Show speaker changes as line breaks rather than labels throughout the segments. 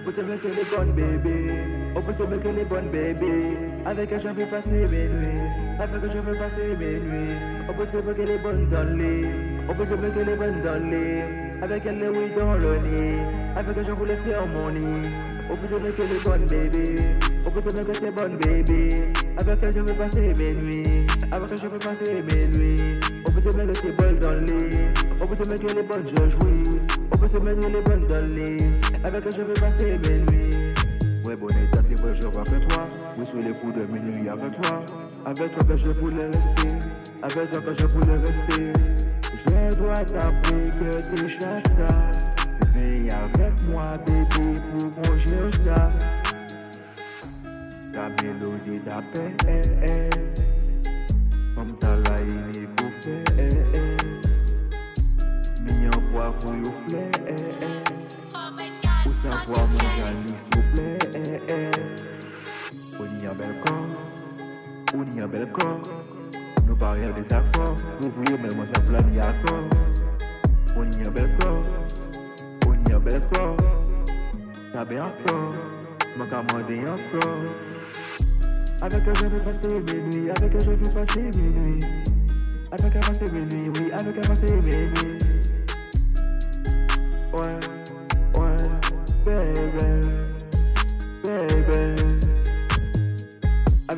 peut te mettre les bonnes bébés. On peut te mettre les bonnes bébés. Avec elle, je veux passer mes nuits. Avec elle, je veux passer mes nuits. On peut te mettre les bonnes dans le lit. On peut te mettre les bonnes dans le lit. Avec elle, les oui dans le nid. Avec elle, je voulais faire mon nid. On peut te mettre les bonnes bébés. On peut te mettre les bonnes bébés. Avec elle, je veux passer mes nuits. Avec elle, je veux passer mes nuits. On peut te mettre les bonnes dans le lit. On peut te mettre les bonnes, je jouis. Te mettre les bonnes dans. Avec elle, je veux passer mes nuits. Ouais, bon état, c'est vrai, je vois que toi. Oui, sur les coups de minuit avec toi. Avec toi que je voulais rester. Avec toi que je voulais rester. Je dois t'avouer que t'es chata. Viens avec moi, bébé, pour qu'on gère ça. La mélodie t'appelle. Comme Mignon, voir pour you flare. Pour savoir mon jali, s'il vous plaît. On y a un bel corps. On y a un bel corps. Nous parions des accords. Vous voyez, mais moi, ça flamme, y a accord. On y a un bel corps. On y a un bel. Avec elle, je veux passer mes nuits. Avec elle, je veux passer mes nuits. Avec elle, passer mes nuits. Oui, avec passer mes nuits.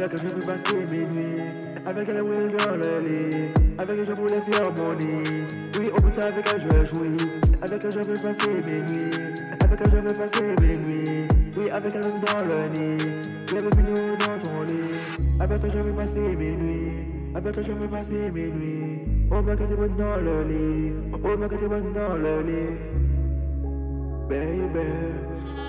Avec elle, je veux passer mes nuits. Avec elle, will dans le lit. Avec elle, je voulais faire mon nid. Oui, au bout avec elle, je jouis. Avec elle, je veux passer mes nuits. Avec elle, je veux passer mes nuits. Oui, avec elle, dans le nid. Oui, avec une dans ton lit. Avec toi, je veux passer mes nuits. Avec toi, je veux passer mes nuits. Oh, ma t'es bonne dans le lit. Oh, ma t'es bonne dans le lit. Baby.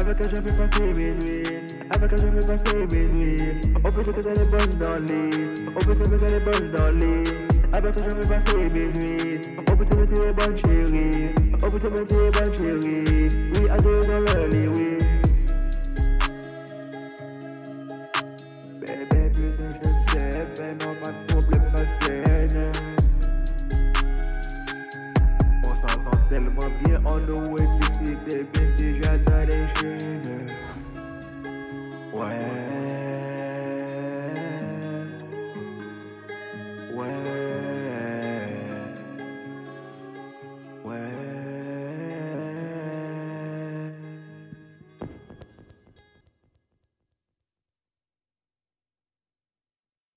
Avec elle, je veux passer mes nuits. Avec elle, je veux passer mes nuits. On peut te mettre les bonnes dans le lit. On peut te mettre les bonnes dans le lit. Avec toi, je veux passer mes nuits. On peut te mettre les bonnes chéries. On peut te mettre les bonnes chéries. Oui, à deux dans le lit, oui. Bien, on the way des bien déjà dans les chaînes. Ouais.